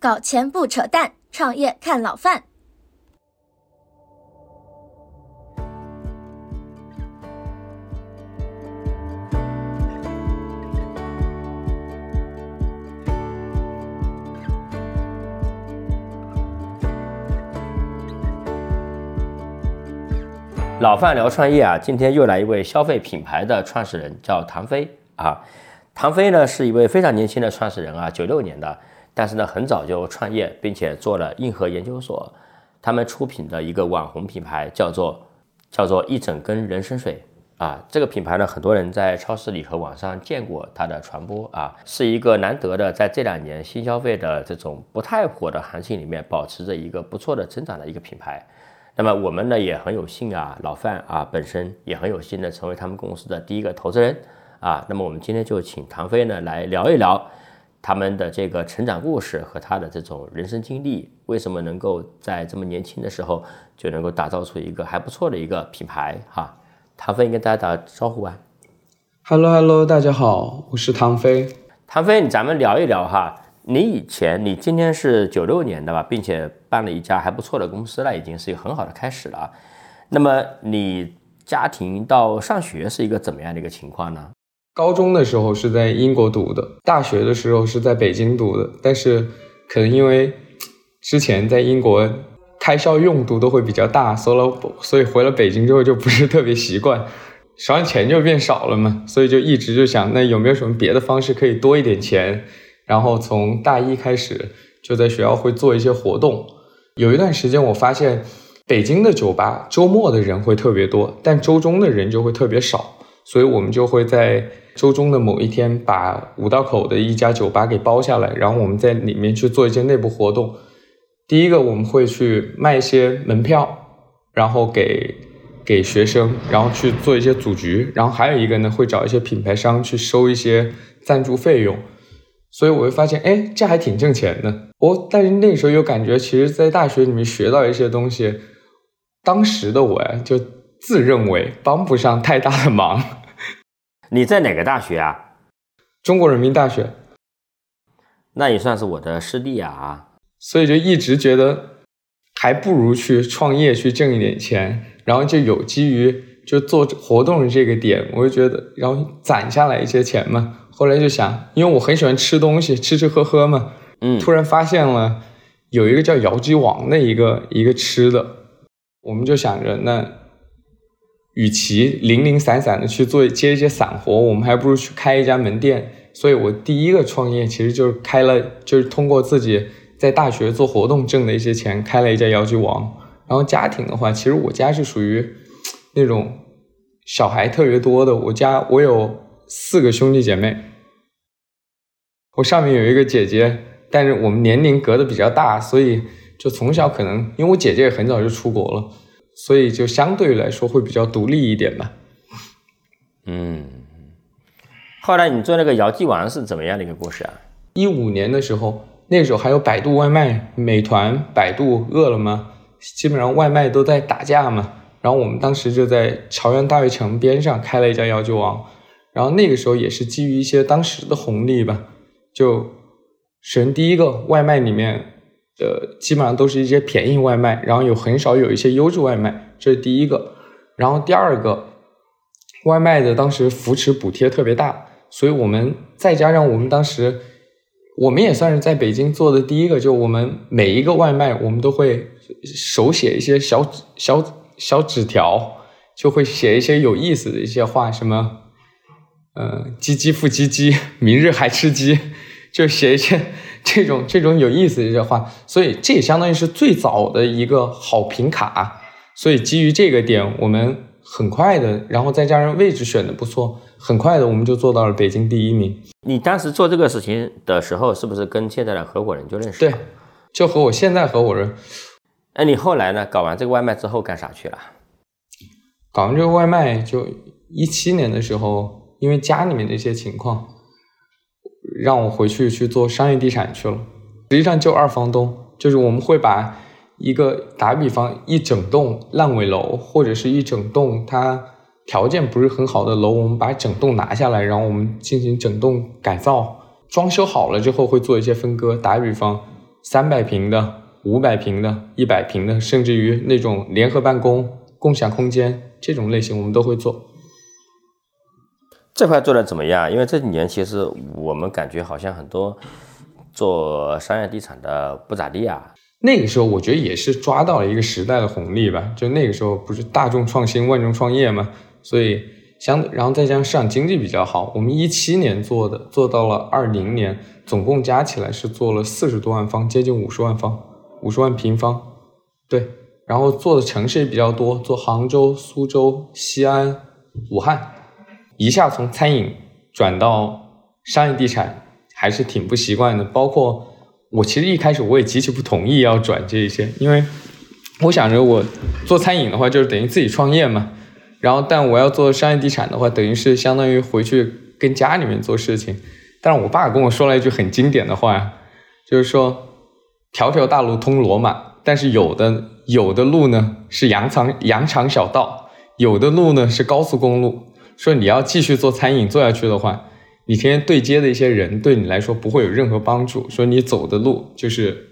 搞钱不扯淡，创业看老范。老范聊创业啊，今天又来一位消费品牌的创始人，叫唐飞啊。唐飞呢是一位非常年轻的创始人啊，九六年的，但是呢很早就创业，并且做了硬核研究所。他们出品的一个网红品牌叫做叫做一整根人参水啊。这个品牌呢，很多人在超市里和网上见过它的传播啊，是一个难得的在这两年新消费的这种不太火的行情里面，保持着一个不错的增长的一个品牌。那么我们呢也很有幸啊，老范啊本身也很有幸的成为他们公司的第一个投资人啊。那么我们今天就请唐飞呢来聊一聊他们的这个成长故事和他的这种人生经历，为什么能够在这么年轻的时候就能够打造出一个还不错的一个品牌哈。唐飞跟大家打招呼吧。Hello Hello，大家好，我是唐飞。唐飞，咱们聊一聊哈。你以前，你今天是九六年的吧，并且办了一家还不错的公司了，已经是一个很好的开始了。那么你家庭到上学是一个怎么样的一个情况呢？高中的时候是在英国读的，大学的时候是在北京读的。但是可能因为之前在英国开销用度都会比较大，所以所以回了北京之后就不是特别习惯，手上钱就变少了嘛，所以就一直就想，那有没有什么别的方式可以多一点钱？然后从大一开始就在学校会做一些活动，有一段时间我发现北京的酒吧周末的人会特别多，但周中的人就会特别少，所以我们就会在周中的某一天把五道口的一家酒吧给包下来，然后我们在里面去做一些内部活动。第一个我们会去卖一些门票，然后给给学生，然后去做一些组局，然后还有一个呢会找一些品牌商去收一些赞助费用。所以我会发现，哎，这还挺挣钱的。我但是那时候又感觉，其实，在大学里面学到一些东西，当时的我呀，就自认为帮不上太大的忙。你在哪个大学啊？中国人民大学。那也算是我的师弟啊。所以就一直觉得，还不如去创业去挣一点钱，然后就有基于就做活动的这个点，我就觉得，然后攒下来一些钱嘛。后来就想，因为我很喜欢吃东西，吃吃喝喝嘛，嗯，突然发现了有一个叫姚记王的一个一个吃的，我们就想着，那与其零零散散的去做接一些散活，我们还不如去开一家门店。所以我第一个创业其实就是开了，就是通过自己在大学做活动挣的一些钱，开了一家姚记王。然后家庭的话，其实我家是属于那种小孩特别多的，我家我有四个兄弟姐妹。我上面有一个姐姐，但是我们年龄隔得比较大，所以就从小可能，因为我姐姐也很早就出国了，所以就相对来说会比较独立一点吧。嗯，后来你做那个姚记王是怎么样的一个故事啊？一五年的时候，那时候还有百度外卖、美团、百度、饿了么，基本上外卖都在打架嘛。然后我们当时就在朝阳大悦城边上开了一家姚记王，然后那个时候也是基于一些当时的红利吧。就首先第一个外卖里面呃基本上都是一些便宜外卖，然后有很少有一些优质外卖，这是第一个。然后第二个，外卖的当时扶持补贴特别大，所以我们再加上我们当时，我们也算是在北京做的第一个，就我们每一个外卖我们都会手写一些小小小纸条，就会写一些有意思的一些话，什么，呃，唧唧复唧唧，明日还吃鸡。就写一些 这种这种有意思的这些话，所以这也相当于是最早的一个好评卡。所以基于这个点，我们很快的，然后再加上位置选的不错，很快的我们就做到了北京第一名。你当时做这个事情的时候，是不是跟现在的合伙人就认识？对，就和我现在合伙人。那，你后来呢？搞完这个外卖之后干啥去了？搞完这个外卖，就一七年的时候，因为家里面的一些情况。让我回去去做商业地产去了，实际上就二房东，就是我们会把一个打比方一整栋烂尾楼或者是一整栋它条件不是很好的楼，我们把整栋拿下来，然后我们进行整栋改造，装修好了之后会做一些分割。打比方，三百平的、五百平的、一百平的，甚至于那种联合办公、共享空间这种类型，我们都会做。这块做的怎么样？因为这几年其实我们感觉好像很多做商业地产的不咋地啊。那个时候我觉得也是抓到了一个时代的红利吧。就那个时候不是大众创新、万众创业嘛，所以相然后再加上市场经济比较好，我们一七年做的做到了二零年，总共加起来是做了四十多万方，接近五十万方，五十万平方。对，然后做的城市也比较多，做杭州、苏州、西安、武汉。一下从餐饮转到商业地产，还是挺不习惯的。包括我其实一开始我也极其不同意要转这一些，因为我想着我做餐饮的话就是等于自己创业嘛。然后但我要做商业地产的话，等于是相当于回去跟家里面做事情。但是我爸跟我说了一句很经典的话，就是说条条大路通罗马，但是有的有的路呢是羊肠羊肠小道，有的路呢是高速公路。说你要继续做餐饮做下去的话，你天天对接的一些人对你来说不会有任何帮助。说你走的路就是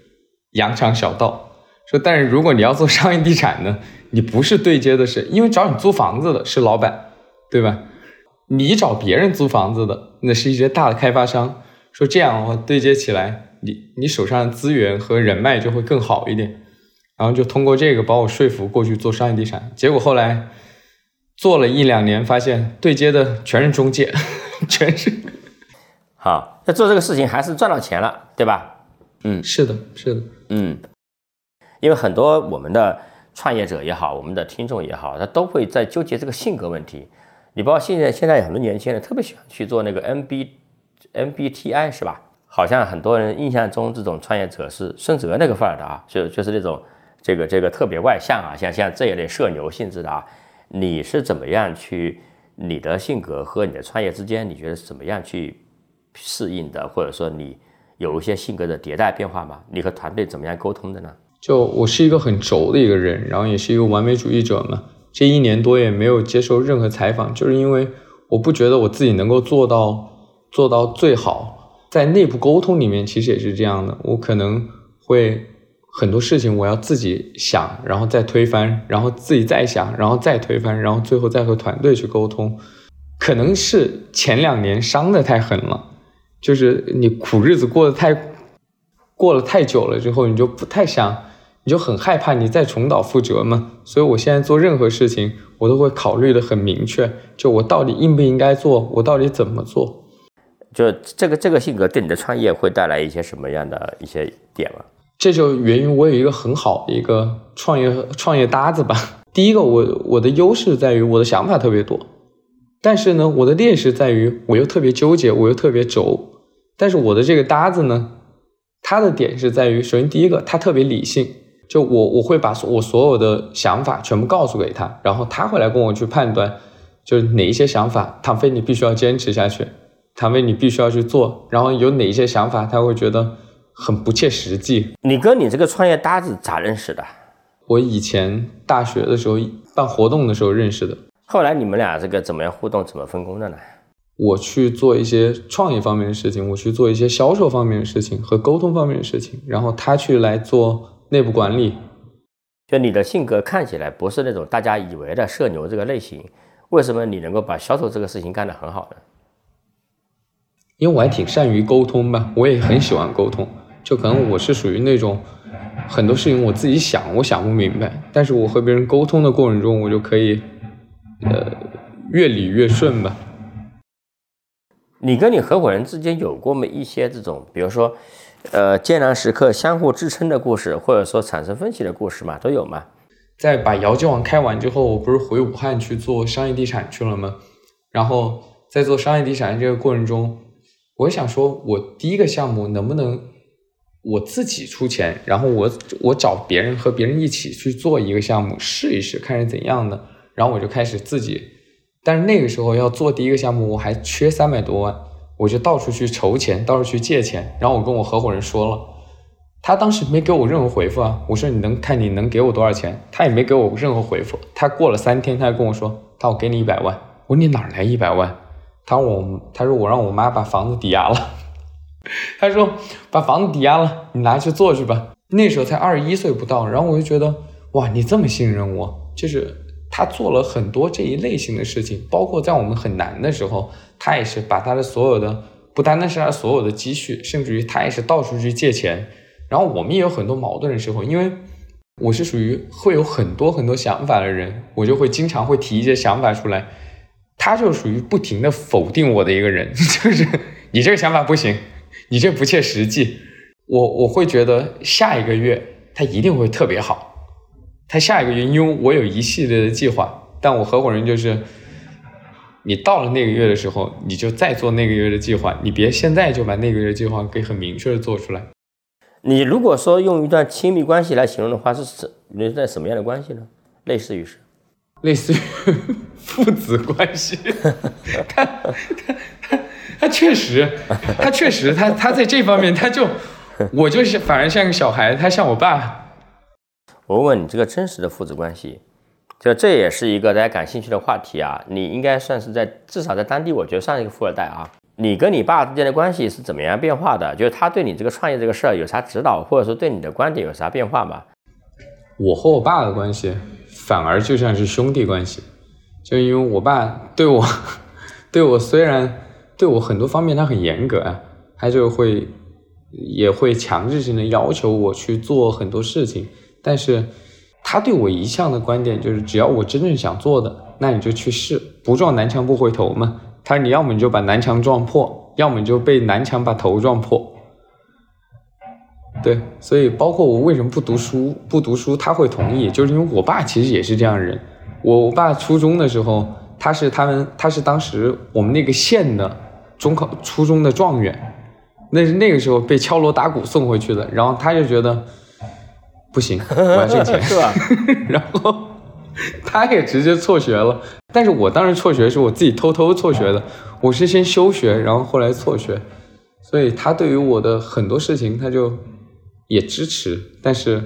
羊肠小道。说但是如果你要做商业地产呢，你不是对接的是，因为找你租房子的是老板，对吧？你找别人租房子的，那是一些大的开发商。说这样的话对接起来，你你手上的资源和人脉就会更好一点。然后就通过这个把我说服过去做商业地产，结果后来。做了一两年，发现对接的全是中介，全是。好，那做这个事情还是赚到钱了，对吧？嗯，是的，是的，嗯。因为很多我们的创业者也好，我们的听众也好，他都会在纠结这个性格问题。你包括现在，现在很多年轻人特别喜欢去做那个 MB，MBTI 是吧？好像很多人印象中这种创业者是孙哲那个范儿的啊，就就是那种这个这个特别外向啊，像像这一类社牛性质的啊。你是怎么样去你的性格和你的创业之间，你觉得怎么样去适应的？或者说你有一些性格的迭代变化吗？你和团队怎么样沟通的呢？就我是一个很轴的一个人，然后也是一个完美主义者嘛。这一年多也没有接受任何采访，就是因为我不觉得我自己能够做到做到最好。在内部沟通里面，其实也是这样的，我可能会。很多事情我要自己想，然后再推翻，然后自己再想，然后再推翻，然后最后再和团队去沟通。可能是前两年伤的太狠了，就是你苦日子过得太过了太久了之后，你就不太想，你就很害怕你再重蹈覆辙嘛。所以我现在做任何事情，我都会考虑的很明确，就我到底应不应该做，我到底怎么做。就这个这个性格对你的创业会带来一些什么样的一些点吗？这就源于我有一个很好的一个创业创业搭子吧。第一个，我我的优势在于我的想法特别多，但是呢，我的劣势在于我又特别纠结，我又特别轴。但是我的这个搭子呢，他的点是在于，首先第一个，他特别理性，就我我会把我所有的想法全部告诉给他，然后他会来跟我去判断，就是哪一些想法，唐飞你必须要坚持下去，唐飞你必须要去做，然后有哪一些想法他会觉得。很不切实际。你跟你这个创业搭子咋认识的？我以前大学的时候办活动的时候认识的。后来你们俩这个怎么样互动，怎么分工的呢？我去做一些创意方面的事情，我去做一些销售方面的事情和沟通方面的事情，然后他去来做内部管理。就你的性格看起来不是那种大家以为的社牛这个类型，为什么你能够把销售这个事情干得很好呢？因为我还挺善于沟通吧，我也很喜欢沟通。就可能我是属于那种很多事情我自己想我想不明白，但是我和别人沟通的过程中，我就可以呃越理越顺吧。你跟你合伙人之间有过没一些这种，比如说呃艰难时刻相互支撑的故事，或者说产生分歧的故事嘛，都有吗？在把姚记网开完之后，我不是回武汉去做商业地产去了吗？然后在做商业地产这个过程中，我想说，我第一个项目能不能？我自己出钱，然后我我找别人和别人一起去做一个项目试一试，看是怎样的。然后我就开始自己，但是那个时候要做第一个项目，我还缺三百多万，我就到处去筹钱，到处去借钱。然后我跟我合伙人说了，他当时没给我任何回复啊。我说你能看你能给我多少钱？他也没给我任何回复。他过了三天，他就跟我说，他我给你一百万。我说你哪来一百万？他说我他说我让我妈把房子抵押了。他说把房子抵押了，你拿去做去吧。那时候才二十一岁不到，然后我就觉得哇，你这么信任我，就是他做了很多这一类型的事情，包括在我们很难的时候，他也是把他的所有的，不单单是他所有的积蓄，甚至于他也是到处去借钱。然后我们也有很多矛盾的时候，因为我是属于会有很多很多想法的人，我就会经常会提一些想法出来，他就属于不停的否定我的一个人，就是你这个想法不行，你这不切实际。我我会觉得下一个月他一定会特别好，他下一个月因为我有一系列的计划，但我合伙人就是，你到了那个月的时候，你就再做那个月的计划，你别现在就把那个月的计划给很明确的做出来。你如果说用一段亲密关系来形容的话，是什你在什么样的关系呢？类似于是，类似于 父子关系。他 他他 他确实，他确实，他他在这方面他就。我就是反而像个小孩，他像我爸。我问问你，这个真实的父子关系，就这也是一个大家感兴趣的话题啊。你应该算是在至少在当地，我觉得算是一个富二代啊。你跟你爸之间的关系是怎么样变化的？就是他对你这个创业这个事儿有啥指导，或者说对你的观点有啥变化吗？我和我爸的关系反而就像是兄弟关系，就因为我爸对我，对我虽然对我很多方面他很严格啊，他就会。也会强制性的要求我去做很多事情，但是他对我一向的观点就是，只要我真正想做的，那你就去试，不撞南墙不回头嘛。他说你要么你就把南墙撞破，要么你就被南墙把头撞破。对，所以包括我为什么不读书，不读书他会同意，就是因为我爸其实也是这样的人。我爸初中的时候，他是他们，他是当时我们那个县的中考初中的状元。那是那个时候被敲锣打鼓送回去的，然后他就觉得不行，我要挣钱，是吧？然后他也直接辍学了。但是我当时辍学是我自己偷偷辍学的，我是先休学，然后后来辍学。所以他对于我的很多事情，他就也支持，但是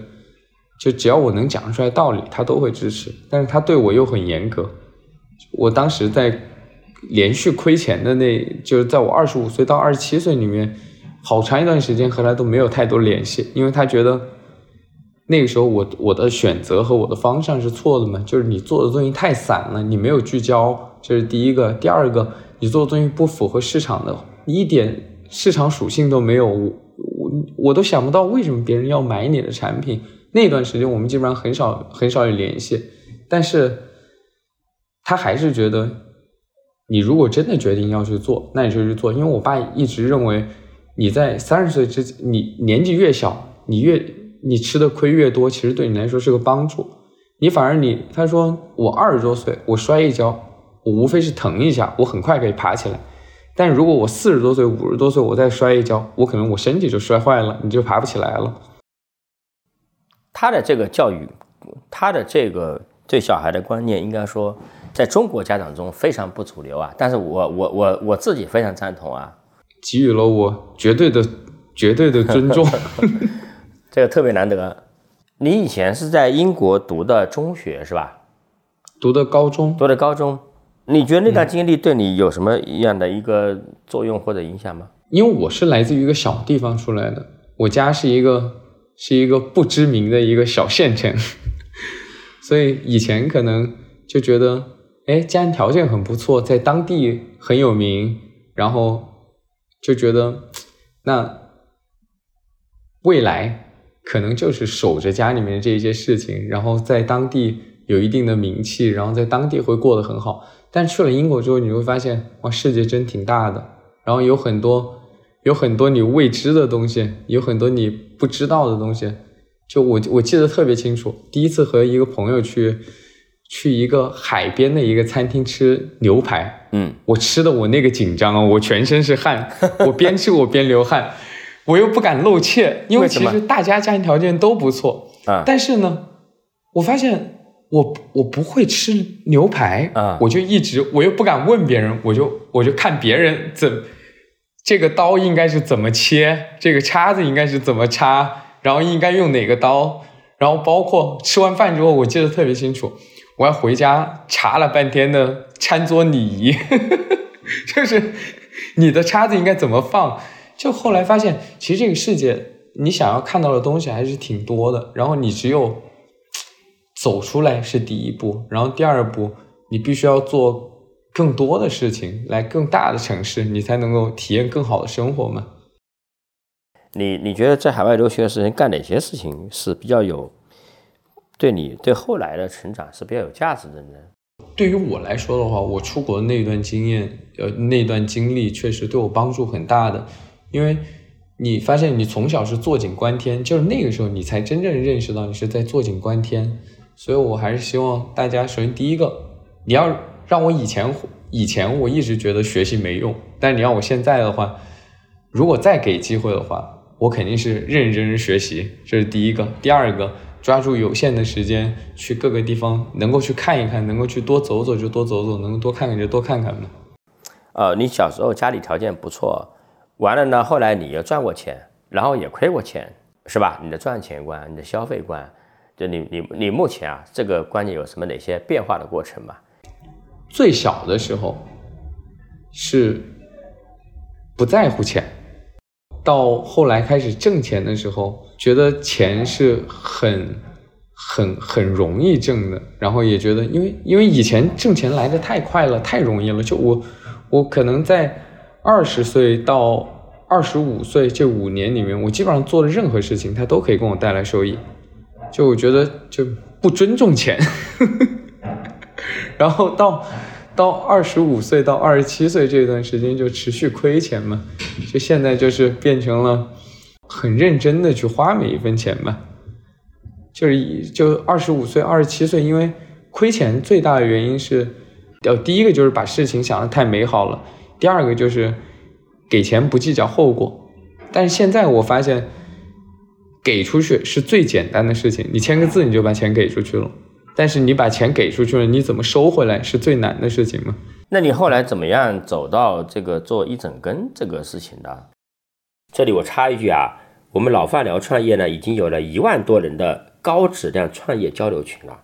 就只要我能讲出来道理，他都会支持。但是他对我又很严格。我当时在连续亏钱的那，就是在我二十五岁到二十七岁里面。好长一段时间和他都没有太多联系，因为他觉得那个时候我我的选择和我的方向是错的嘛，就是你做的东西太散了，你没有聚焦，这是第一个。第二个，你做的东西不符合市场的，一点市场属性都没有，我我都想不到为什么别人要买你的产品。那段时间我们基本上很少很少有联系，但是他还是觉得你如果真的决定要去做，那你就去做，因为我爸一直认为。你在三十岁之，你年纪越小，你越你吃的亏越多，其实对你来说是个帮助。你反而你，他说我二十多岁，我摔一跤，我无非是疼一下，我很快可以爬起来。但如果我四十多岁、五十多岁，我再摔一跤，我可能我身体就摔坏了，你就爬不起来了。他的这个教育，他的这个对小孩的观念，应该说在中国家长中非常不主流啊。但是我我我我自己非常赞同啊。给予了我绝对的、绝对的尊重，这个特别难得。你以前是在英国读的中学是吧？读的高中，读的高中。你觉得那段经历对你有什么样的一个作用或者影响吗？因为我是来自于一个小地方出来的，我家是一个是一个不知名的一个小县城，所以以前可能就觉得，哎，家庭条件很不错，在当地很有名，然后。就觉得，那未来可能就是守着家里面这些事情，然后在当地有一定的名气，然后在当地会过得很好。但去了英国之后，你会发现，哇，世界真挺大的，然后有很多有很多你未知的东西，有很多你不知道的东西。就我我记得特别清楚，第一次和一个朋友去。去一个海边的一个餐厅吃牛排，嗯，我吃的我那个紧张啊，我全身是汗，我边吃我边流汗，我又不敢露怯，因为其实大家家庭条件都不错。啊，但是呢，我发现我我不会吃牛排啊，我就一直我又不敢问别人，我就我就看别人怎这个刀应该是怎么切，这个叉子应该是怎么插，然后应该用哪个刀，然后包括吃完饭之后，我记得特别清楚。我还回家查了半天的餐桌礼仪，就是你的叉子应该怎么放，就后来发现，其实这个世界你想要看到的东西还是挺多的，然后你只有走出来是第一步，然后第二步你必须要做更多的事情，来更大的城市，你才能够体验更好的生活嘛。你你觉得在海外留学的时间干哪些事情是比较有对你对后来的成长是比较有价值的呢？对于我来说的话，我出国那段经验，呃，那段经历确实对我帮助很大的，因为你发现你从小是坐井观天，就是那个时候你才真正认识到你是在坐井观天，所以我还是希望大家，首先第一个，你要让我以前以前我一直觉得学习没用，但你让我现在的话，如果再给机会的话。我肯定是认认真真学习，这是第一个。第二个，抓住有限的时间去各个地方，能够去看一看，能够去多走走就多走走，能够多看看就多看看嘛。呃，你小时候家里条件不错，完了呢，后来你又赚过钱，然后也亏过钱，是吧？你的赚钱观，你的消费观，就你你你目前啊，这个观念有什么哪些变化的过程吗？最小的时候是不在乎钱。到后来开始挣钱的时候，觉得钱是很、很、很容易挣的，然后也觉得，因为因为以前挣钱来的太快了，太容易了。就我，我可能在二十岁到二十五岁这五年里面，我基本上做的任何事情，它都可以给我带来收益。就我觉得就不尊重钱，然后到。到二十五岁到二十七岁这段时间就持续亏钱嘛，就现在就是变成了很认真的去花每一分钱嘛，就是就二十五岁二十七岁，因为亏钱最大的原因是，呃，第一个就是把事情想的太美好了，第二个就是给钱不计较后果，但是现在我发现给出去是最简单的事情，你签个字你就把钱给出去了。但是你把钱给出去了，你怎么收回来是最难的事情吗？那你后来怎么样走到这个做一整根这个事情的？这里我插一句啊，我们老范聊创业呢，已经有了一万多人的高质量创业交流群了。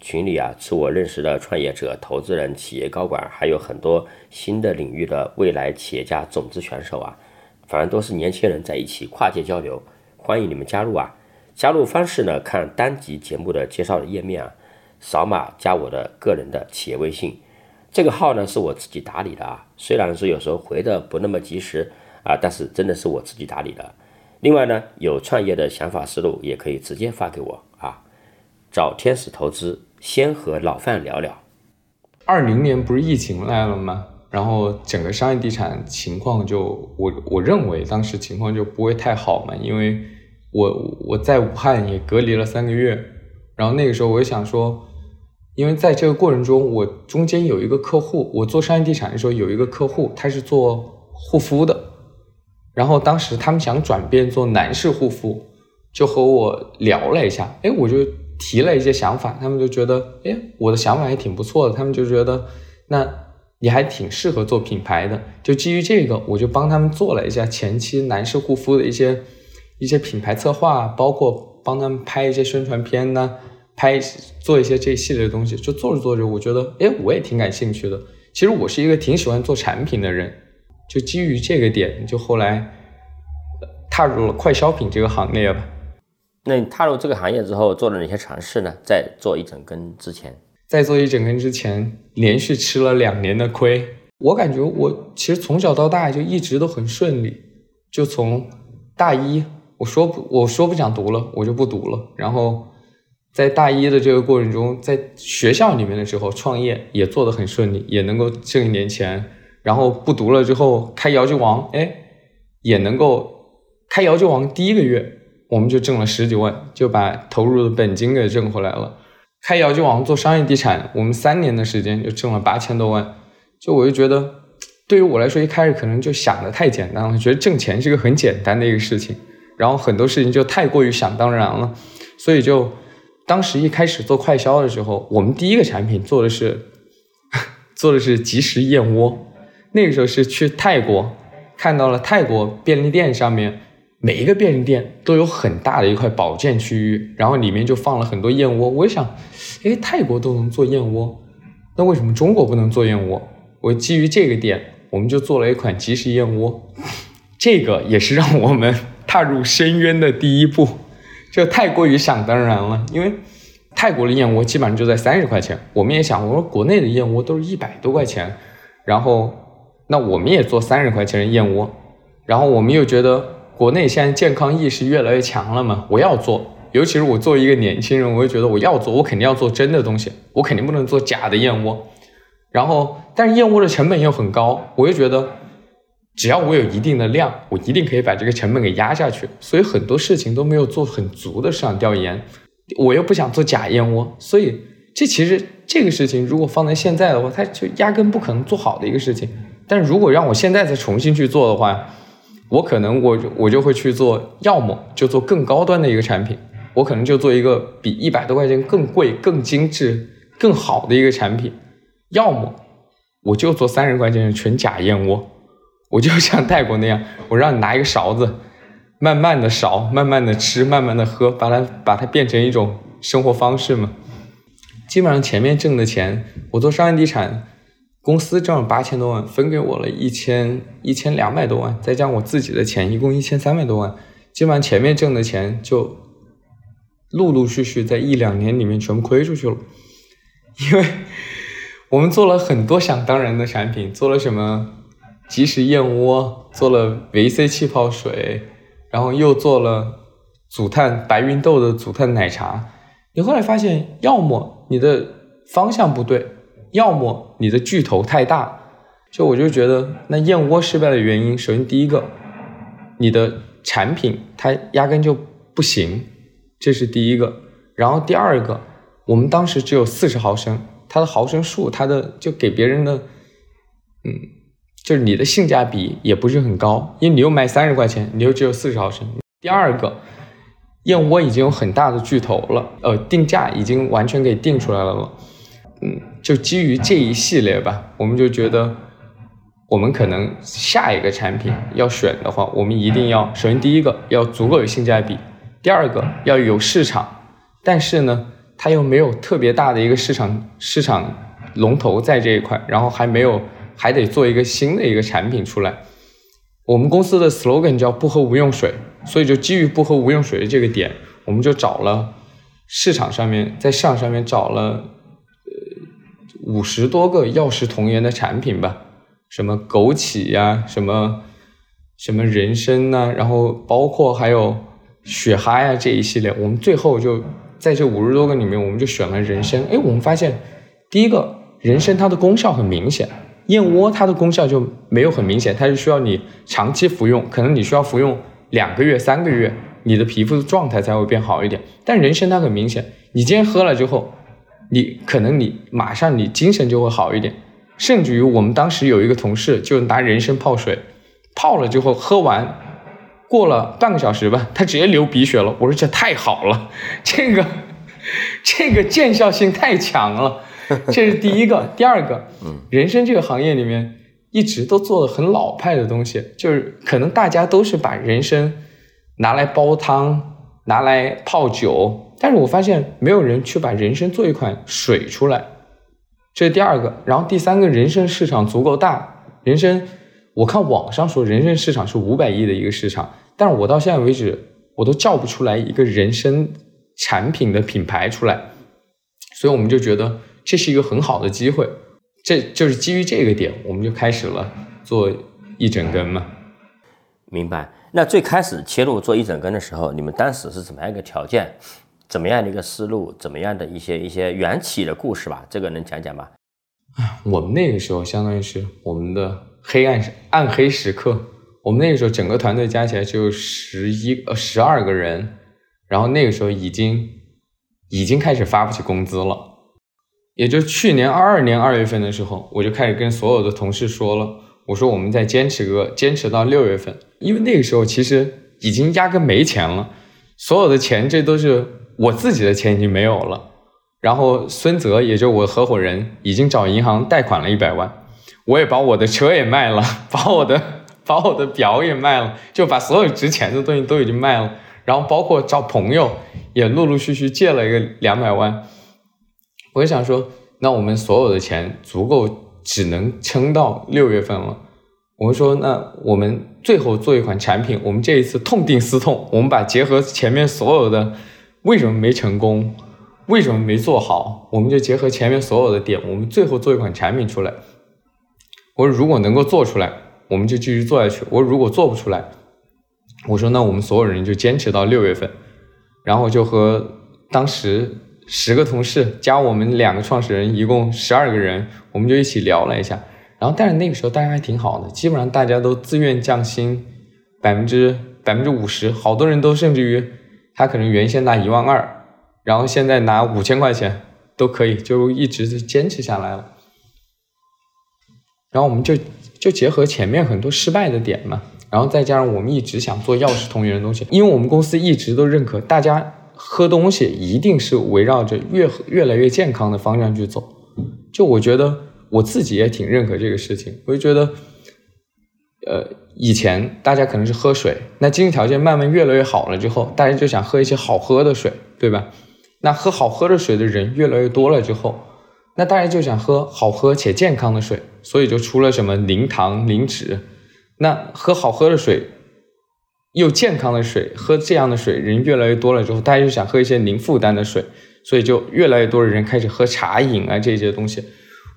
群里啊，是我认识的创业者、投资人、企业高管，还有很多新的领域的未来企业家、种子选手啊，反正都是年轻人在一起跨界交流，欢迎你们加入啊！加入方式呢，看单集节目的介绍的页面啊。扫码加我的个人的企业微信，这个号呢是我自己打理的啊，虽然说有时候回的不那么及时啊，但是真的是我自己打理的。另外呢，有创业的想法思路也可以直接发给我啊。找天使投资，先和老范聊聊。二零年不是疫情来了吗？然后整个商业地产情况就我我认为当时情况就不会太好嘛，因为我我在武汉也隔离了三个月，然后那个时候我就想说。因为在这个过程中，我中间有一个客户，我做商业地产的时候有一个客户，他是做护肤的，然后当时他们想转变做男士护肤，就和我聊了一下，哎，我就提了一些想法，他们就觉得，哎，我的想法还挺不错的，他们就觉得，那你还挺适合做品牌的，就基于这个，我就帮他们做了一下前期男士护肤的一些一些品牌策划，包括帮他们拍一些宣传片呢。拍做一些这一系列的东西，就做着做着，我觉得，哎，我也挺感兴趣的。其实我是一个挺喜欢做产品的人，就基于这个点，就后来踏入了快消品这个行业吧。那你踏入这个行业之后，做了哪些尝试呢？在做一整根之前，在做一整根之前，连续吃了两年的亏。我感觉我其实从小到大就一直都很顺利，就从大一我说不我说不想读了，我就不读了，然后。在大一的这个过程中，在学校里面的时候创业也做得很顺利，也能够挣一点钱。然后不读了之后开姚记王，哎，也能够开姚记王第一个月我们就挣了十几万，就把投入的本金给挣回来了。开姚记王做商业地产，我们三年的时间就挣了八千多万。就我就觉得，对于我来说，一开始可能就想的太简单了，觉得挣钱是个很简单的一个事情，然后很多事情就太过于想当然了，所以就。当时一开始做快销的时候，我们第一个产品做的是 做的是即食燕窝。那个时候是去泰国，看到了泰国便利店上面每一个便利店都有很大的一块保健区域，然后里面就放了很多燕窝。我想，哎，泰国都能做燕窝，那为什么中国不能做燕窝？我基于这个点，我们就做了一款即食燕窝。这个也是让我们踏入深渊的第一步，这太过于想当然了。因为泰国的燕窝基本上就在三十块钱，我们也想，我说国内的燕窝都是一百多块钱，然后那我们也做三十块钱的燕窝，然后我们又觉得国内现在健康意识越来越强了嘛，我要做，尤其是我作为一个年轻人，我就觉得我要做，我肯定要做真的东西，我肯定不能做假的燕窝。然后，但是燕窝的成本又很高，我就觉得。只要我有一定的量，我一定可以把这个成本给压下去。所以很多事情都没有做很足的市场调研，我又不想做假燕窝，所以这其实这个事情如果放在现在的话，它就压根不可能做好的一个事情。但如果让我现在再重新去做的话，我可能我我就会去做，要么就做更高端的一个产品，我可能就做一个比一百多块钱更贵、更精致、更好的一个产品，要么我就做三十块钱的纯假燕窝。我就像泰国那样，我让你拿一个勺子，慢慢的勺，慢慢的吃，慢慢的喝，把它把它变成一种生活方式嘛。基本上前面挣的钱，我做商业地产，公司挣了八千多万，分给我了一千一千两百多万，再加我自己的钱，一共一千三百多万。基本上前面挣的钱就陆陆续续在一两年里面全部亏出去了，因为我们做了很多想当然的产品，做了什么？即食燕窝做了维 C 气泡水，然后又做了组碳白芸豆的组碳奶茶。你后来发现，要么你的方向不对，要么你的巨头太大。就我就觉得，那燕窝失败的原因，首先第一个，你的产品它压根就不行，这是第一个。然后第二个，我们当时只有四十毫升，它的毫升数，它的就给别人的，嗯。就是你的性价比也不是很高，因为你又卖三十块钱，你又只有四十毫升。第二个，燕窝已经有很大的巨头了，呃，定价已经完全给定出来了了。嗯，就基于这一系列吧，我们就觉得，我们可能下一个产品要选的话，我们一定要首先第一个要足够有性价比，第二个要有市场，但是呢，它又没有特别大的一个市场市场龙头在这一块，然后还没有。还得做一个新的一个产品出来。我们公司的 slogan 叫“不喝无用水”，所以就基于不喝无用水的这个点，我们就找了市场上面在市场上面找了五十多个药食同源的产品吧，什么枸杞呀，什么什么人参呐，然后包括还有雪蛤呀这一系列，我们最后就在这五十多个里面，我们就选了人参。哎，我们发现第一个人参它的功效很明显。燕窝它的功效就没有很明显，它是需要你长期服用，可能你需要服用两个月、三个月，你的皮肤的状态才会变好一点。但人参它很明显，你今天喝了之后，你可能你马上你精神就会好一点，甚至于我们当时有一个同事就拿人参泡水，泡了之后喝完，过了半个小时吧，他直接流鼻血了。我说这太好了，这个这个见效性太强了。这是第一个，第二个，人参这个行业里面一直都做的很老派的东西，就是可能大家都是把人参拿来煲汤，拿来泡酒，但是我发现没有人去把人参做一款水出来，这是第二个。然后第三个人参市场足够大，人参我看网上说人参市场是五百亿的一个市场，但是我到现在为止我都叫不出来一个人参产品的品牌出来，所以我们就觉得。这是一个很好的机会，这就是基于这个点，我们就开始了做一整根嘛。明白。那最开始切入做一整根的时候，你们当时是怎么样一个条件？怎么样的一个思路？怎么样的一些一些缘起的故事吧？这个能讲讲吗？我们那个时候相当于是我们的黑暗暗黑时刻。我们那个时候整个团队加起来就十一呃十二个人，然后那个时候已经已经开始发不起工资了。也就去年二二年二月份的时候，我就开始跟所有的同事说了，我说我们再坚持个坚持到六月份，因为那个时候其实已经压根没钱了，所有的钱这都是我自己的钱已经没有了，然后孙泽也就我合伙人已经找银行贷款了一百万，我也把我的车也卖了，把我的把我的表也卖了，就把所有值钱的东西都已经卖了，然后包括找朋友也陆陆续续借了一个两百万。我就想说，那我们所有的钱足够，只能撑到六月份了。我们说，那我们最后做一款产品，我们这一次痛定思痛，我们把结合前面所有的为什么没成功，为什么没做好，我们就结合前面所有的点，我们最后做一款产品出来。我说如果能够做出来，我们就继续做下去；我如果做不出来，我说那我们所有人就坚持到六月份，然后就和当时十个同事加我们两个创始人，一共十二个人，我们就一起聊了一下。然后但是那个时候大家还挺好的，基本上大家都自愿降薪百分之百分之五十，好多人都甚至于他可能原先拿一万二，然后现在拿五千块钱都可以，就一直坚持下来了。然后我们就就结合前面很多失败的点嘛。然后再加上我们一直想做药食同源的东西，因为我们公司一直都认可大家喝东西一定是围绕着越越来越健康的方向去走。就我觉得我自己也挺认可这个事情，我就觉得，呃，以前大家可能是喝水，那经济条件慢慢越来越好了之后，大家就想喝一些好喝的水，对吧？那喝好喝的水的人越来越多了之后，那大家就想喝好喝且健康的水，所以就出了什么零糖零脂。那喝好喝的水，又健康的水，喝这样的水人越来越多了之后，大家就想喝一些零负担的水，所以就越来越多的人开始喝茶饮啊这些东西。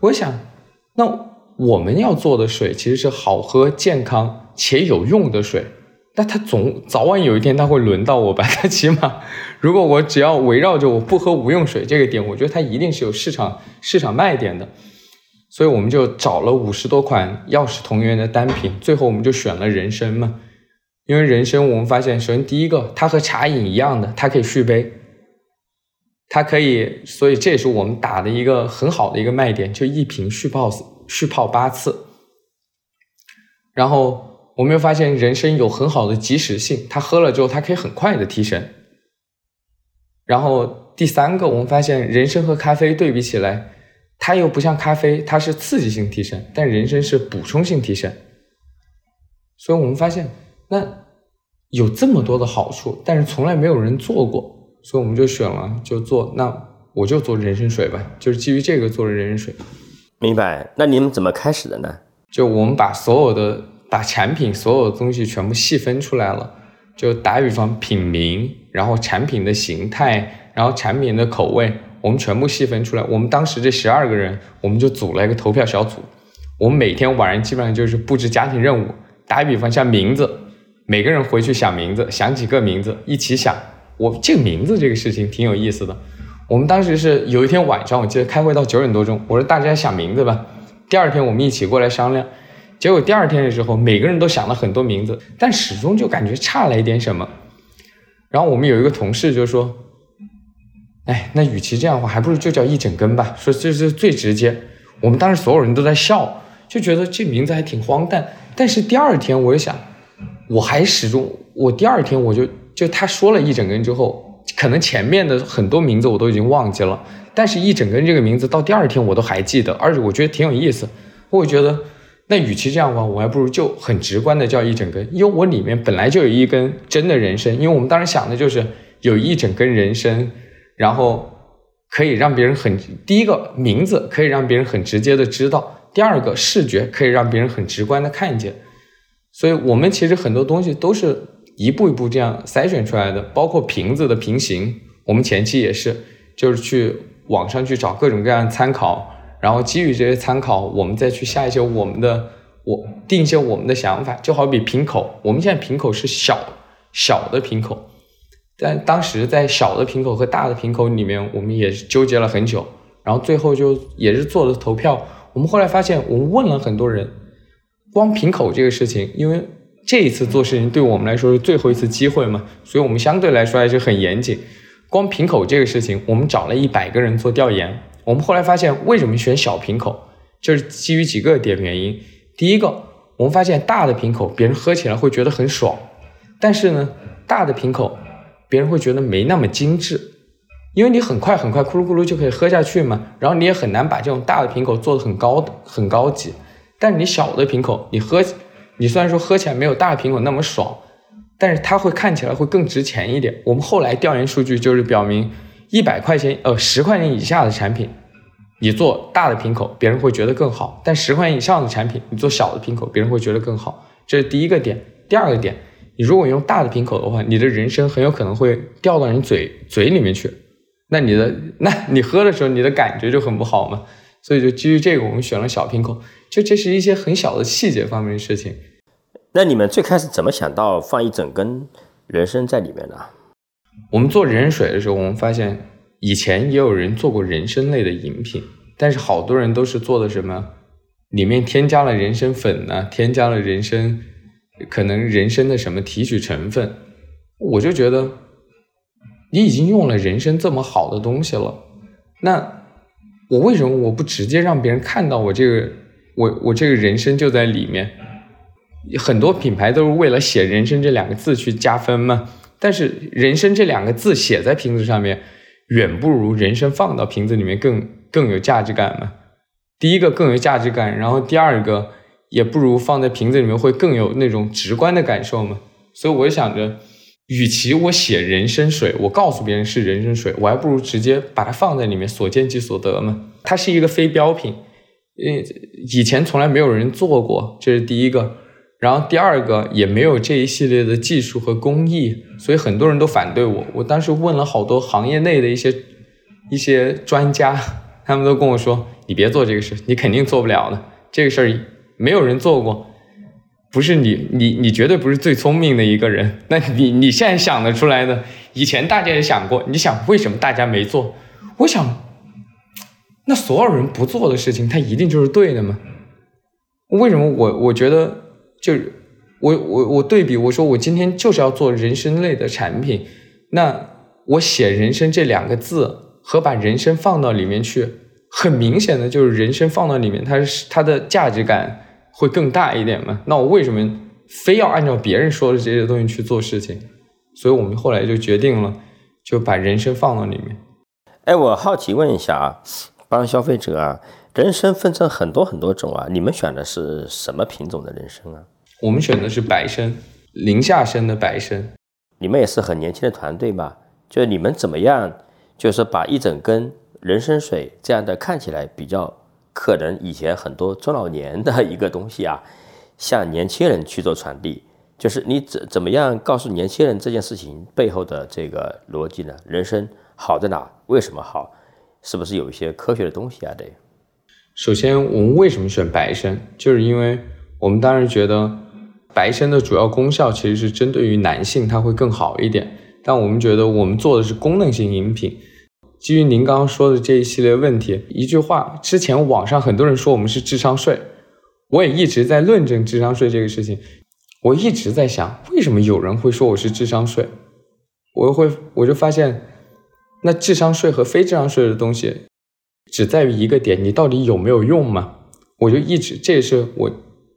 我想，那我们要做的水其实是好喝、健康且有用的水。那它总早晚有一天它会轮到我吧？它起码，如果我只要围绕着我不喝无用水这个点，我觉得它一定是有市场市场卖点的。所以我们就找了五十多款药食同源的单品，最后我们就选了人参嘛。因为人参，我们发现，首先第一个，它和茶饮一样的，它可以续杯，它可以，所以这也是我们打的一个很好的一个卖点，就一瓶续泡续泡八次。然后我们又发现人参有很好的即时性，它喝了之后，它可以很快的提神。然后第三个，我们发现人参和咖啡对比起来。它又不像咖啡，它是刺激性提神，但人参是补充性提神，所以我们发现那有这么多的好处，但是从来没有人做过，所以我们就选了就做，那我就做人参水吧，就是基于这个做的人参水。明白？那你们怎么开始的呢？就我们把所有的把产品所有的东西全部细分出来了，就打比方品名，然后产品的形态，然后产品的口味。我们全部细分出来。我们当时这十二个人，我们就组了一个投票小组。我们每天晚上基本上就是布置家庭任务。打比方，像名字，每个人回去想名字，想几个名字，一起想。我这个名字这个事情挺有意思的。我们当时是有一天晚上，我记得开会到九点多钟，我说大家想名字吧。第二天我们一起过来商量。结果第二天的时候，每个人都想了很多名字，但始终就感觉差了一点什么。然后我们有一个同事就说。哎，那与其这样的话，还不如就叫一整根吧。说这是最直接。我们当时所有人都在笑，就觉得这名字还挺荒诞。但是第二天我就想，我还始终，我第二天我就就他说了一整根之后，可能前面的很多名字我都已经忘记了，但是一整根这个名字到第二天我都还记得，而且我觉得挺有意思。我觉得，那与其这样的话，我还不如就很直观的叫一整根，因为我里面本来就有一根真的人参，因为我们当时想的就是有一整根人参。然后可以让别人很第一个名字可以让别人很直接的知道，第二个视觉可以让别人很直观的看见，所以我们其实很多东西都是一步一步这样筛选出来的，包括瓶子的平行，我们前期也是就是去网上去找各种各样的参考，然后基于这些参考，我们再去下一些我们的我定一些我们的想法，就好比瓶口，我们现在瓶口是小小的瓶口。但当时在小的瓶口和大的瓶口里面，我们也是纠结了很久，然后最后就也是做了投票。我们后来发现，我们问了很多人，光瓶口这个事情，因为这一次做事情对我们来说是最后一次机会嘛，所以我们相对来说还是很严谨。光瓶口这个事情，我们找了一百个人做调研。我们后来发现，为什么选小瓶口，就是基于几个点原因。第一个，我们发现大的瓶口别人喝起来会觉得很爽，但是呢，大的瓶口。别人会觉得没那么精致，因为你很快很快咕噜咕噜就可以喝下去嘛，然后你也很难把这种大的瓶口做的很高很高级，但你小的瓶口，你喝，你虽然说喝起来没有大瓶口那么爽，但是它会看起来会更值钱一点。我们后来调研数据就是表明，一百块钱呃十块钱以下的产品，你做大的瓶口，别人会觉得更好；但十块钱以上的产品，你做小的瓶口，别人会觉得更好。这是第一个点。第二个点，你如果用大的瓶口的话，你的人参很有可能会掉到你嘴嘴里面去，那你的，那你喝的时候，你的感觉就很不好嘛。所以就基于这个，我们选了小瓶口。就这是一些很小的细节方面的事情。那你们最开始怎么想到放一整根人参在里面呢？我们做人参水的时候，我们发现以前也有人做过人参类的饮品，但是好多人都是做的什么，里面添加了人参粉呢，添加了人参，可能人参的什么提取成分。我就觉得，你已经用了人参这么好的东西了，那我为什么我不直接让别人看到我这个，我我这个人生就在里面？很多品牌都是为了写“人生”这两个字去加分嘛，但是“人生”这两个字写在瓶子上面，远不如人生放到瓶子里面更更有价值感嘛。第一个更有价值感，然后第二个也不如放在瓶子里面会更有那种直观的感受嘛。所以我就想着，与其我写人参水，我告诉别人是人参水，我还不如直接把它放在里面，所见即所得嘛。它是一个非标品，以前从来没有人做过，这是第一个。然后第二个也没有这一系列的技术和工艺，所以很多人都反对我。我当时问了好多行业内的一些一些专家，他们都跟我说：“你别做这个事，你肯定做不了的。这个事儿没有人做过，不是你，你你绝对不是最聪明的一个人。那你你现在想得出来的，以前大家也想过。你想为什么大家没做？我想，那所有人不做的事情，它一定就是对的吗？为什么我我觉得？就是我我我对比我说我今天就是要做人参类的产品，那我写人参这两个字和把人参放到里面去，很明显的就是人参放到里面，它是它的价值感会更大一点嘛？那我为什么非要按照别人说的这些东西去做事情？所以我们后来就决定了，就把人参放到里面。哎，我好奇问一下啊，帮消费者啊，人参分成很多很多种啊，你们选的是什么品种的人参啊？我们选的是白参，宁夏参的白参。你们也是很年轻的团队嘛？就是你们怎么样，就是把一整根人参水这样的看起来比较可能以前很多中老年的一个东西啊，向年轻人去做传递。就是你怎怎么样告诉年轻人这件事情背后的这个逻辑呢？人参好在哪？为什么好？是不是有一些科学的东西啊？得。首先，我们为什么选白参？就是因为我们当时觉得。白参的主要功效其实是针对于男性，它会更好一点。但我们觉得我们做的是功能性饮品。基于您刚刚说的这一系列问题，一句话，之前网上很多人说我们是智商税，我也一直在论证智商税这个事情。我一直在想，为什么有人会说我是智商税？我会，我就发现，那智商税和非智商税的东西，只在于一个点，你到底有没有用嘛？我就一直，这也是我。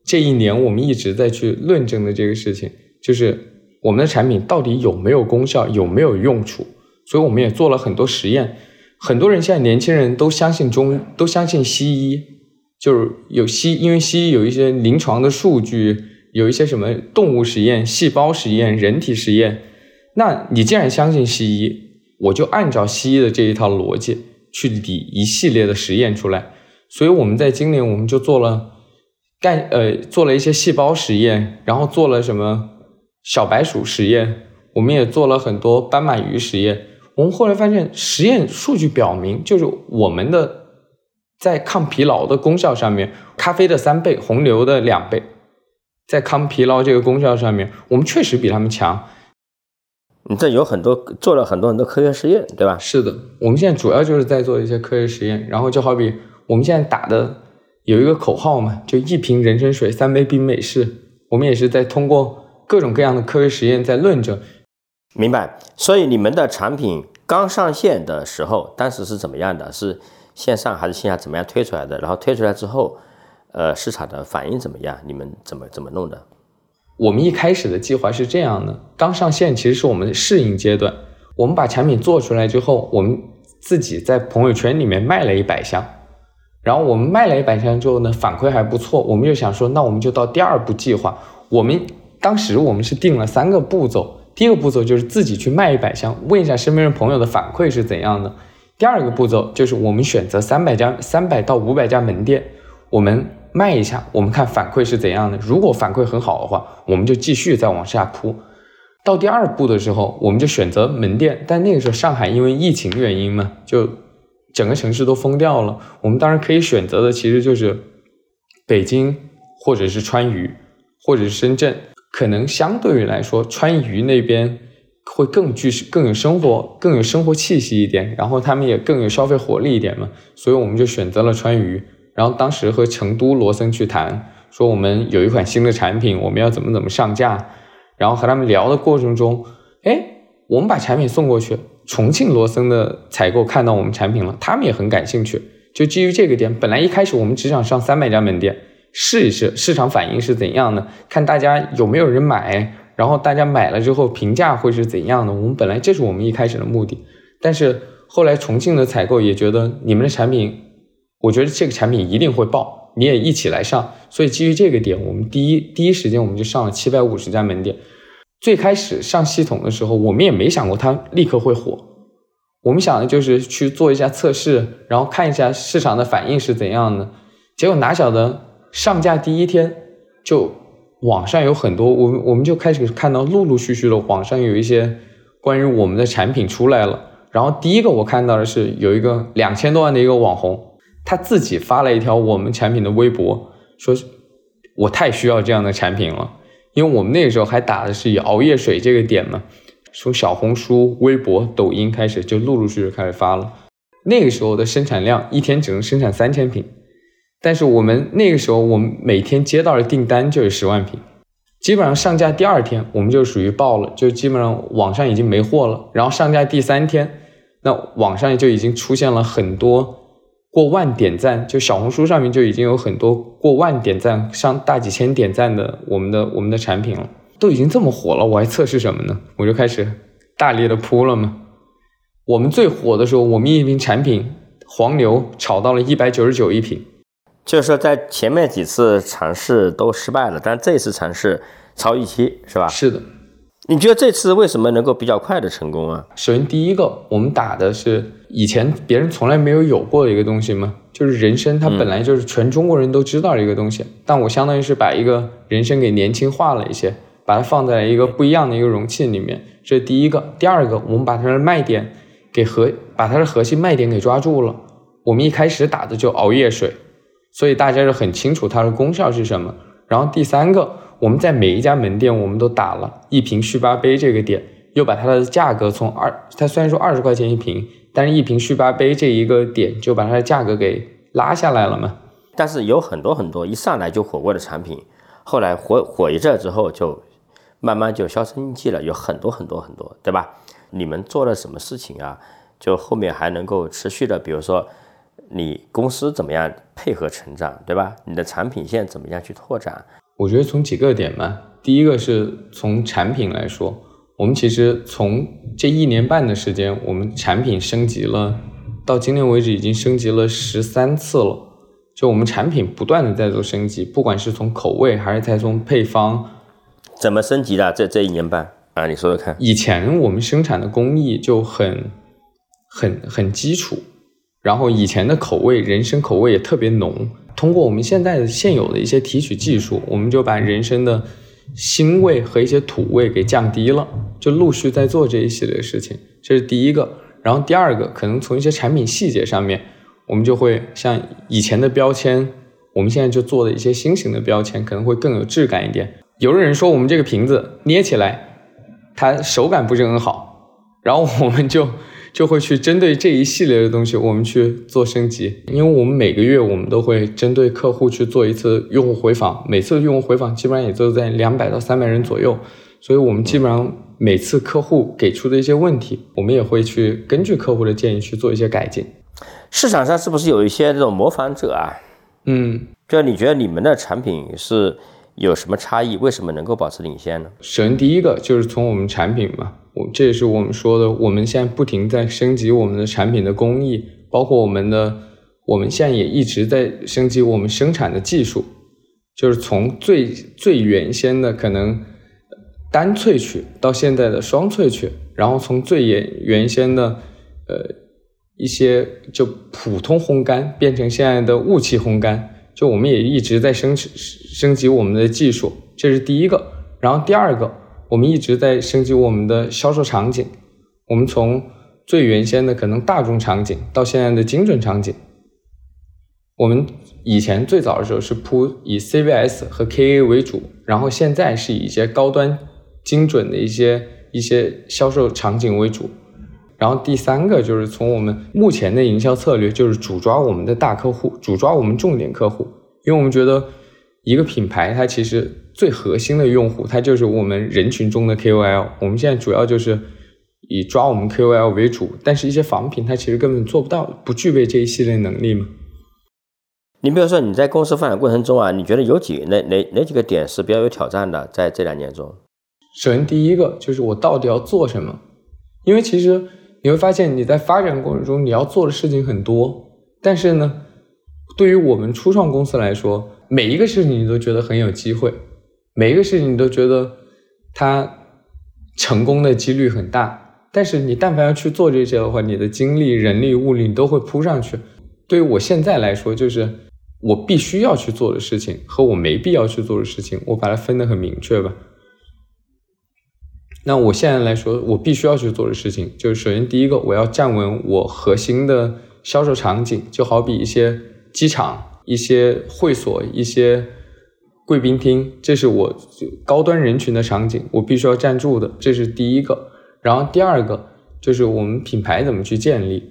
这一年我们一直在去论证的这个事情，就是我们的产品到底有没有功效，有没有用处。所以我们也做了很多实验。很多人现在年轻人都相信中，都相信西医，就是有西，因为西医有一些临床的数据，有一些什么动物实验、细胞实验、人体实验。那你既然相信西医，我就按照西医的这一套逻辑去理一系列的实验出来。所以我们在今年我们就做了。干呃做了一些细胞实验，然后做了什么小白鼠实验，我们也做了很多斑马鱼实验。我们后来发现，实验数据表明，就是我们的在抗疲劳的功效上面，咖啡的三倍，红牛的两倍，在抗疲劳这个功效上面，我们确实比他们强。你这有很多做了很多很多科学实验，对吧？是的，我们现在主要就是在做一些科学实验，然后就好比我们现在打的。有一个口号嘛，就一瓶人参水，三杯冰美式。我们也是在通过各种各样的科学实验在论证。明白。所以你们的产品刚上线的时候，当时是怎么样的？是线上还是线下？怎么样推出来的？然后推出来之后，呃，市场的反应怎么样？你们怎么怎么弄的？我们一开始的计划是这样的：刚上线其实是我们的适应阶段。我们把产品做出来之后，我们自己在朋友圈里面卖了一百箱。然后我们卖了一百箱之后呢，反馈还不错，我们就想说，那我们就到第二步计划。我们当时我们是定了三个步骤，第一个步骤就是自己去卖一百箱，问一下身边的朋友的反馈是怎样的。第二个步骤就是我们选择三百家、三百到五百家门店，我们卖一下，我们看反馈是怎样的。如果反馈很好的话，我们就继续再往下铺。到第二步的时候，我们就选择门店。但那个时候上海因为疫情原因嘛，就整个城市都封掉了。我们当然可以选择的其实就是北京，或者是川渝，或者是深圳。可能相对于来说，川渝那边。会更具更有生活更有生活气息一点，然后他们也更有消费活力一点嘛，所以我们就选择了川渝。然后当时和成都罗森去谈，说我们有一款新的产品，我们要怎么怎么上架。然后和他们聊的过程中，哎，我们把产品送过去，重庆罗森的采购看到我们产品了，他们也很感兴趣。就基于这个点，本来一开始我们只想上三百家门店试一试，市场反应是怎样的，看大家有没有人买。然后大家买了之后评价会是怎样的？我们本来这是我们一开始的目的，但是后来重庆的采购也觉得你们的产品，我觉得这个产品一定会爆，你也一起来上。所以基于这个点，我们第一第一时间我们就上了七百五十家门店。最开始上系统的时候，我们也没想过它立刻会火，我们想的就是去做一下测试，然后看一下市场的反应是怎样的。结果哪晓得上架第一天就。网上有很多，我们我们就开始看到陆陆续续的网上有一些关于我们的产品出来了。然后第一个我看到的是有一个两千多万的一个网红，他自己发了一条我们产品的微博，说我太需要这样的产品了，因为我们那个时候还打的是以熬夜水这个点嘛，从小红书、微博、抖音开始就陆陆续续开始发了。那个时候的生产量一天只能生产三千瓶。但是我们那个时候，我们每天接到的订单就有十万瓶，基本上上架第二天我们就属于爆了，就基本上网上已经没货了。然后上架第三天，那网上就已经出现了很多过万点赞，就小红书上面就已经有很多过万点赞、上大几千点赞的我们的我们的产品了，都已经这么火了，我还测试什么呢？我就开始大力的铺了嘛。我们最火的时候，我们一瓶产品黄牛炒到了一百九十九一瓶。就是说，在前面几次尝试都失败了，但这次尝试超预期，是吧？是的。你觉得这次为什么能够比较快的成功啊？首先，第一个，我们打的是以前别人从来没有有过的一个东西嘛，就是人参，它本来就是全中国人都知道的一个东西，但我相当于是把一个人参给年轻化了一些，把它放在一个不一样的一个容器里面，这是第一个。第二个，我们把它的卖点给核，把它的核心卖点给抓住了。我们一开始打的就熬夜水。所以大家就很清楚它的功效是什么。然后第三个，我们在每一家门店我们都打了一瓶续八杯这个点，又把它的价格从二，它虽然说二十块钱一瓶，但是一瓶续八杯这一个点就把它的价格给拉下来了嘛。但是有很多很多一上来就火过的产品，后来火火一阵之后就慢慢就销声匿迹了，有很多很多很多，对吧？你们做了什么事情啊？就后面还能够持续的，比如说。你公司怎么样配合成长，对吧？你的产品线怎么样去拓展？我觉得从几个点吧，第一个是从产品来说，我们其实从这一年半的时间，我们产品升级了，到今天为止已经升级了十三次了。就我们产品不断的在做升级，不管是从口味还是在从配方，怎么升级的？这这一年半啊，你说说看。以前我们生产的工艺就很很很基础。然后以前的口味，人参口味也特别浓。通过我们现在的现有的一些提取技术，我们就把人参的腥味和一些土味给降低了，就陆续在做这一系列事情。这是第一个。然后第二个，可能从一些产品细节上面，我们就会像以前的标签，我们现在就做的一些新型的标签，可能会更有质感一点。有的人说我们这个瓶子捏起来，它手感不是很好，然后我们就。就会去针对这一系列的东西，我们去做升级，因为我们每个月我们都会针对客户去做一次用户回访，每次用户回访基本上也就在两百到三百人左右，所以我们基本上每次客户给出的一些问题，我们也会去根据客户的建议去做一些改进。市场上是不是有一些这种模仿者啊？嗯，就你觉得你们的产品是有什么差异？为什么能够保持领先呢？首先第一个就是从我们产品嘛。我这也是我们说的，我们现在不停在升级我们的产品的工艺，包括我们的，我们现在也一直在升级我们生产的技术，就是从最最原先的可能单萃取到现在的双萃取，然后从最原原先的呃一些就普通烘干变成现在的雾气烘干，就我们也一直在升升级我们的技术，这是第一个。然后第二个，我们一直在升级我们的销售场景，我们从最原先的可能大众场景到现在的精准场景。我们以前最早的时候是铺以 CVS 和 KA 为主，然后现在是以一些高端精准的一些一些销售场景为主。然后第三个就是从我们目前的营销策略，就是主抓我们的大客户，主抓我们重点客户，因为我们觉得一个品牌它其实最核心的用户，他就是我们人群中的 KOL。我们现在主要就是以抓我们 KOL 为主，但是一些仿品它其实根本做不到，不具备这一系列能力嘛。你比如说你在公司发展过程中啊，你觉得有几哪哪哪几个点是比较有挑战的？在这两年中，首先第一个就是我到底要做什么，因为其实。你会发现你在发展过程中你要做的事情很多，但是呢，对于我们初创公司来说，每一个事情你都觉得很有机会，每一个事情你都觉得它成功的几率很大。但是你但凡要去做这些的话，你的精力、人力、物力你都会扑上去。对于我现在来说，就是我必须要去做的事情和我没必要去做的事情，我把它分得很明确吧。那我现在来说，我必须要去做的事情，就是首先第一个，我要站稳我核心的销售场景，就好比一些机场、一些会所、一些贵宾厅，这是我高端人群的场景，我必须要站住的，这是第一个。然后第二个就是我们品牌怎么去建立，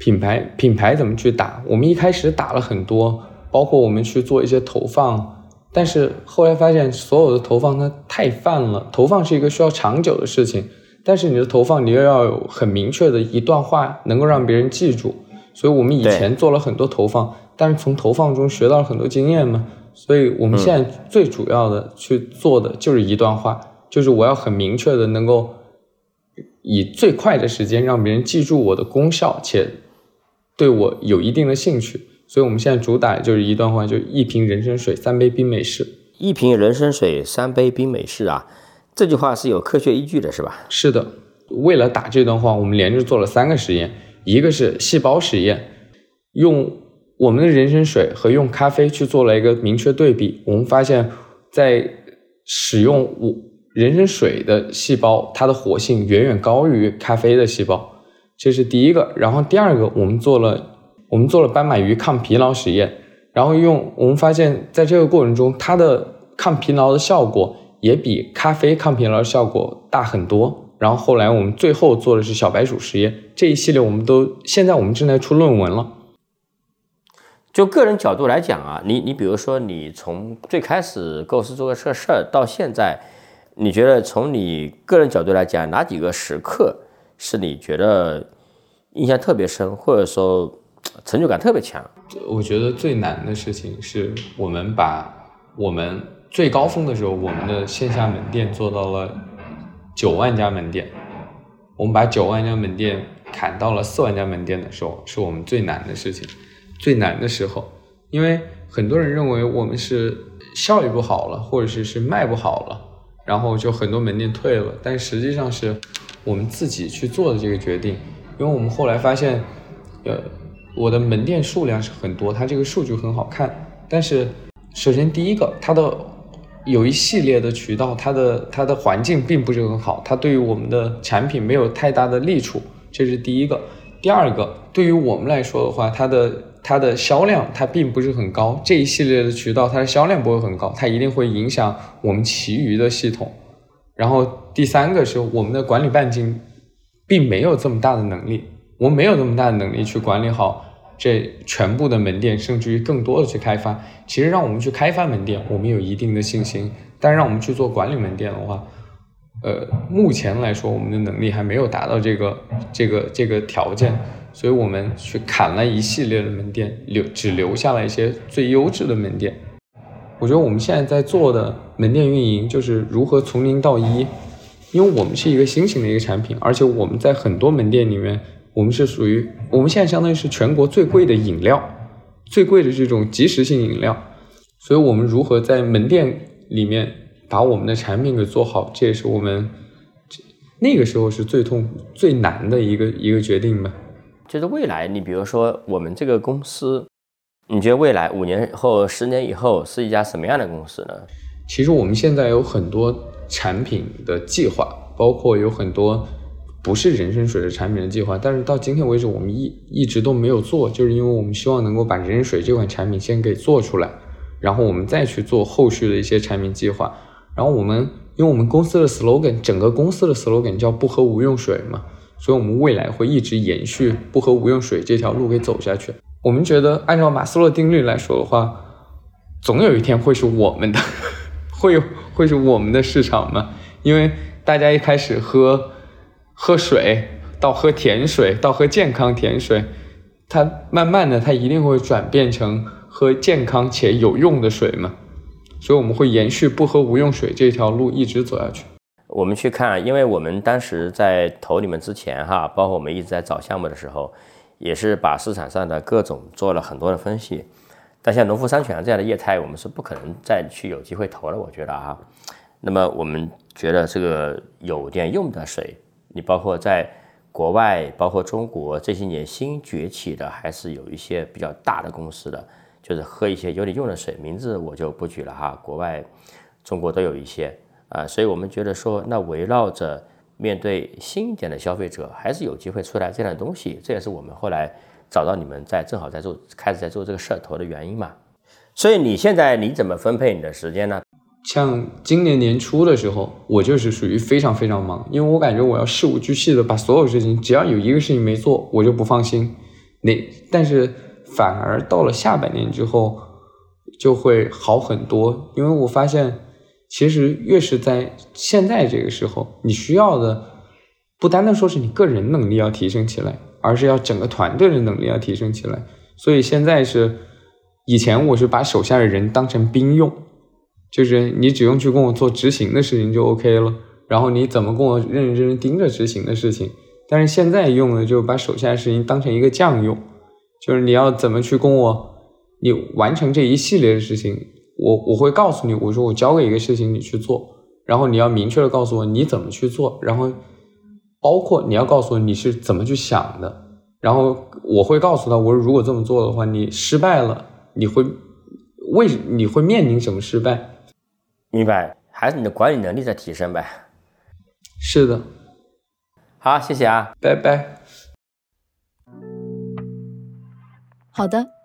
品牌品牌怎么去打。我们一开始打了很多，包括我们去做一些投放。但是后来发现，所有的投放它太泛了。投放是一个需要长久的事情，但是你的投放你又要有很明确的一段话，能够让别人记住。所以我们以前做了很多投放，但是从投放中学到了很多经验嘛。所以我们现在最主要的去做的就是一段话，就是我要很明确的能够以最快的时间让别人记住我的功效，且对我有一定的兴趣。所以，我们现在主打就是一段话，就一瓶人参水，三杯冰美式。一瓶人参水，三杯冰美式啊，这句话是有科学依据的，是吧？是的。为了打这段话，我们连着做了三个实验，一个是细胞实验，用我们的人参水和用咖啡去做了一个明确对比。我们发现，在使用我人参水的细胞，它的活性远远高于咖啡的细胞，这是第一个。然后第二个，我们做了。我们做了斑马鱼抗疲劳实验，然后用我们发现，在这个过程中，它的抗疲劳的效果也比咖啡抗疲劳效果大很多。然后后来我们最后做的是小白鼠实验，这一系列我们都现在我们正在出论文了。就个人角度来讲啊，你你比如说你从最开始构思做个这事儿到现在，你觉得从你个人角度来讲，哪几个时刻是你觉得印象特别深，或者说？成就感特别强。我觉得最难的事情是我们把我们最高峰的时候，我们的线下门店做到了九万家门店。我们把九万家门店砍到了四万家门店的时候，是我们最难的事情。最难的时候，因为很多人认为我们是效益不好了，或者是是卖不好了，然后就很多门店退了。但实际上是我们自己去做的这个决定，因为我们后来发现，呃。我的门店数量是很多，它这个数据很好看。但是，首先第一个，它的有一系列的渠道，它的它的环境并不是很好，它对于我们的产品没有太大的利处，这是第一个。第二个，对于我们来说的话，它的它的销量它并不是很高，这一系列的渠道它的销量不会很高，它一定会影响我们其余的系统。然后第三个是我们的管理半径并没有这么大的能力。我们没有那么大的能力去管理好这全部的门店，甚至于更多的去开发。其实让我们去开发门店，我们有一定的信心；但让我们去做管理门店的话，呃，目前来说我们的能力还没有达到这个这个这个条件，所以我们去砍了一系列的门店，留只留下了一些最优质的门店。我觉得我们现在在做的门店运营，就是如何从零到一，因为我们是一个新型的一个产品，而且我们在很多门店里面。我们是属于，我们现在相当于是全国最贵的饮料，最贵的这种即食性饮料，所以我们如何在门店里面把我们的产品给做好，这也是我们那个时候是最痛最难的一个一个决定吧。就是未来，你比如说我们这个公司，你觉得未来五年后、十年以后是一家什么样的公司呢？其实我们现在有很多产品的计划，包括有很多不是人参水的产品的计划，但是到今天为止，我们一一直都没有做，就是因为我们希望能够把人参水这款产品先给做出来，然后我们再去做后续的一些产品计划。然后我们，因为我们公司的 slogan，整个公司的 slogan 叫“不喝无用水”嘛，所以我们未来会一直延续“不喝无用水”这条路给走下去。我们觉得，按照马斯洛定律来说的话，总有一天会是我们的，会会是我们的市场嘛？因为大家一开始喝喝水，到喝甜水，到喝健康甜水，它慢慢的，它一定会转变成喝健康且有用的水嘛。所以我们会延续不喝无用水这条路一直走下去。我们去看，因为我们当时在投你们之前，哈，包括我们一直在找项目的时候，也是把市场上的各种做了很多的分析。但像农夫山泉这样的业态，我们是不可能再去有机会投了，我觉得啊。那么我们觉得这个有点用的水，你包括在国外，包括中国这些年新崛起的，还是有一些比较大的公司的。就是喝一些有点用的水，名字我就不举了哈。国外、中国都有一些啊，所以我们觉得说，那围绕着面对新一点的消费者，还是有机会出来这样的东西。这也是我们后来找到你们在正好在做，开始在做这个社头的原因嘛。所以你现在你怎么分配你的时间呢？像今年年初的时候，我就是属于非常非常忙，因为我感觉我要事无巨细的把所有事情，只要有一个事情没做，我就不放心。那但是。反而到了下半年之后，就会好很多，因为我发现，其实越是在现在这个时候，你需要的不单单说是你个人能力要提升起来，而是要整个团队的能力要提升起来。所以现在是，以前我是把手下的人当成兵用，就是你只用去跟我做执行的事情就 OK 了，然后你怎么跟我认认真真盯着执行的事情。但是现在用的就把手下的事情当成一个将用。就是你要怎么去跟我，你完成这一系列的事情，我我会告诉你，我说我交给一个事情你去做，然后你要明确的告诉我你怎么去做，然后包括你要告诉我你是怎么去想的，然后我会告诉他，我说如果这么做的话，你失败了，你会为你会面临什么失败？明白，还是你的管理能力在提升呗？是的，好，谢谢啊，拜拜。好的，